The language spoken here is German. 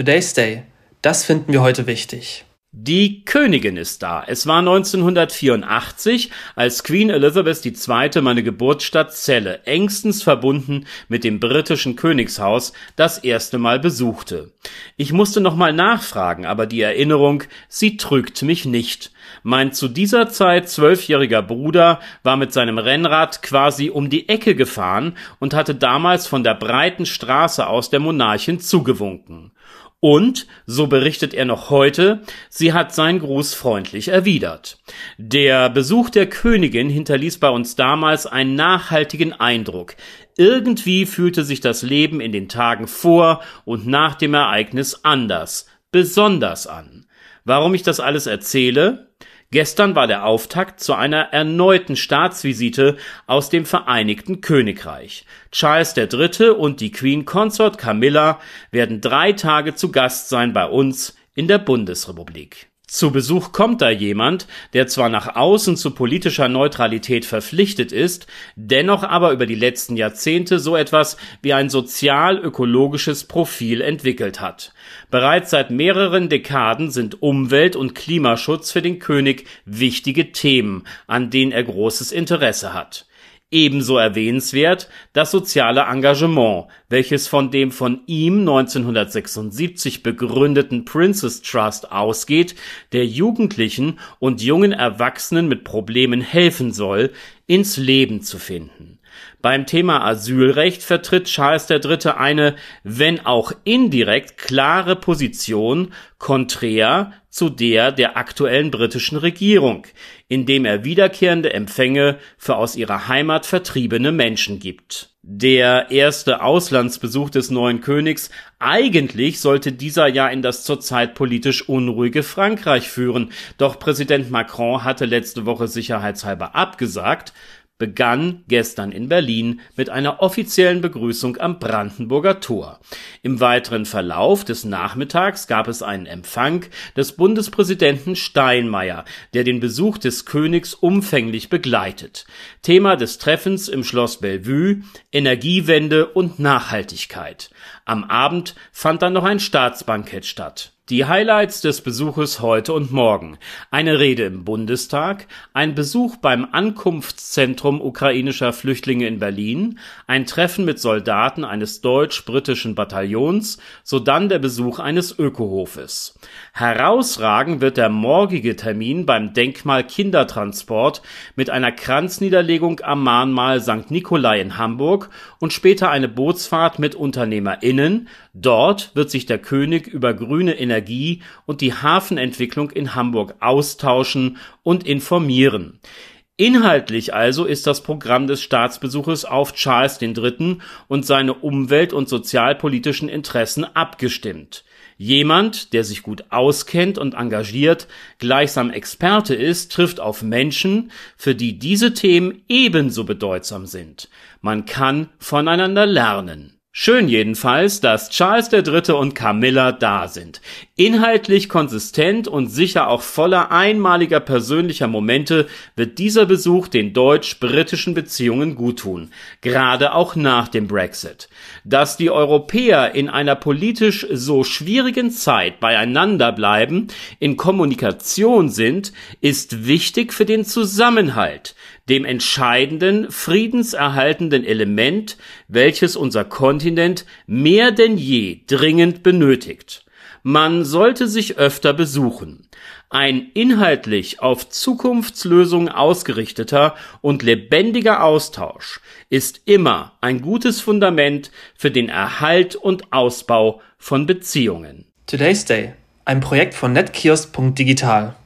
Today's Day. Das finden wir heute wichtig. Die Königin ist da. Es war 1984, als Queen Elizabeth II. meine Geburtsstadt Celle, engstens verbunden mit dem britischen Königshaus, das erste Mal besuchte. Ich musste nochmal nachfragen, aber die Erinnerung, sie trügt mich nicht. Mein zu dieser Zeit zwölfjähriger Bruder war mit seinem Rennrad quasi um die Ecke gefahren und hatte damals von der breiten Straße aus der Monarchin zugewunken. Und, so berichtet er noch heute, sie hat seinen Gruß freundlich erwidert. Der Besuch der Königin hinterließ bei uns damals einen nachhaltigen Eindruck. Irgendwie fühlte sich das Leben in den Tagen vor und nach dem Ereignis anders, besonders an. Warum ich das alles erzähle? Gestern war der Auftakt zu einer erneuten Staatsvisite aus dem Vereinigten Königreich. Charles III. und die Queen Consort Camilla werden drei Tage zu Gast sein bei uns in der Bundesrepublik. Zu Besuch kommt da jemand, der zwar nach außen zu politischer Neutralität verpflichtet ist, dennoch aber über die letzten Jahrzehnte so etwas wie ein sozial-ökologisches Profil entwickelt hat. Bereits seit mehreren Dekaden sind Umwelt- und Klimaschutz für den König wichtige Themen, an denen er großes Interesse hat. Ebenso erwähnenswert das soziale Engagement, welches von dem von ihm 1976 begründeten Princess Trust ausgeht, der Jugendlichen und jungen Erwachsenen mit Problemen helfen soll, ins Leben zu finden beim Thema Asylrecht vertritt Charles III. eine, wenn auch indirekt, klare Position konträr zu der der aktuellen britischen Regierung, indem er wiederkehrende Empfänge für aus ihrer Heimat vertriebene Menschen gibt. Der erste Auslandsbesuch des neuen Königs eigentlich sollte dieser ja in das zurzeit politisch unruhige Frankreich führen, doch Präsident Macron hatte letzte Woche sicherheitshalber abgesagt, begann gestern in Berlin mit einer offiziellen Begrüßung am Brandenburger Tor. Im weiteren Verlauf des Nachmittags gab es einen Empfang des Bundespräsidenten Steinmeier, der den Besuch des Königs umfänglich begleitet. Thema des Treffens im Schloss Bellevue Energiewende und Nachhaltigkeit. Am Abend fand dann noch ein Staatsbankett statt. Die Highlights des Besuches heute und morgen. Eine Rede im Bundestag, ein Besuch beim Ankunftszentrum ukrainischer Flüchtlinge in Berlin, ein Treffen mit Soldaten eines deutsch-britischen Bataillons, sodann der Besuch eines Ökohofes. Herausragen wird der morgige Termin beim Denkmal Kindertransport mit einer Kranzniederlegung am Mahnmal St. Nikolai in Hamburg und später eine Bootsfahrt mit UnternehmerInnen. Dort wird sich der König über grüne Energie Energie und die Hafenentwicklung in Hamburg austauschen und informieren. Inhaltlich also ist das Programm des Staatsbesuches auf Charles III. und seine umwelt- und sozialpolitischen Interessen abgestimmt. Jemand, der sich gut auskennt und engagiert, gleichsam Experte ist, trifft auf Menschen, für die diese Themen ebenso bedeutsam sind. Man kann voneinander lernen. Schön jedenfalls, dass Charles III. und Camilla da sind. Inhaltlich konsistent und sicher auch voller einmaliger persönlicher Momente wird dieser Besuch den deutsch-britischen Beziehungen guttun. Gerade auch nach dem Brexit. Dass die Europäer in einer politisch so schwierigen Zeit beieinander bleiben, in Kommunikation sind, ist wichtig für den Zusammenhalt dem entscheidenden, friedenserhaltenden Element, welches unser Kontinent mehr denn je dringend benötigt. Man sollte sich öfter besuchen. Ein inhaltlich auf Zukunftslösungen ausgerichteter und lebendiger Austausch ist immer ein gutes Fundament für den Erhalt und Ausbau von Beziehungen. Today's Day, ein Projekt von netkiosk.digital.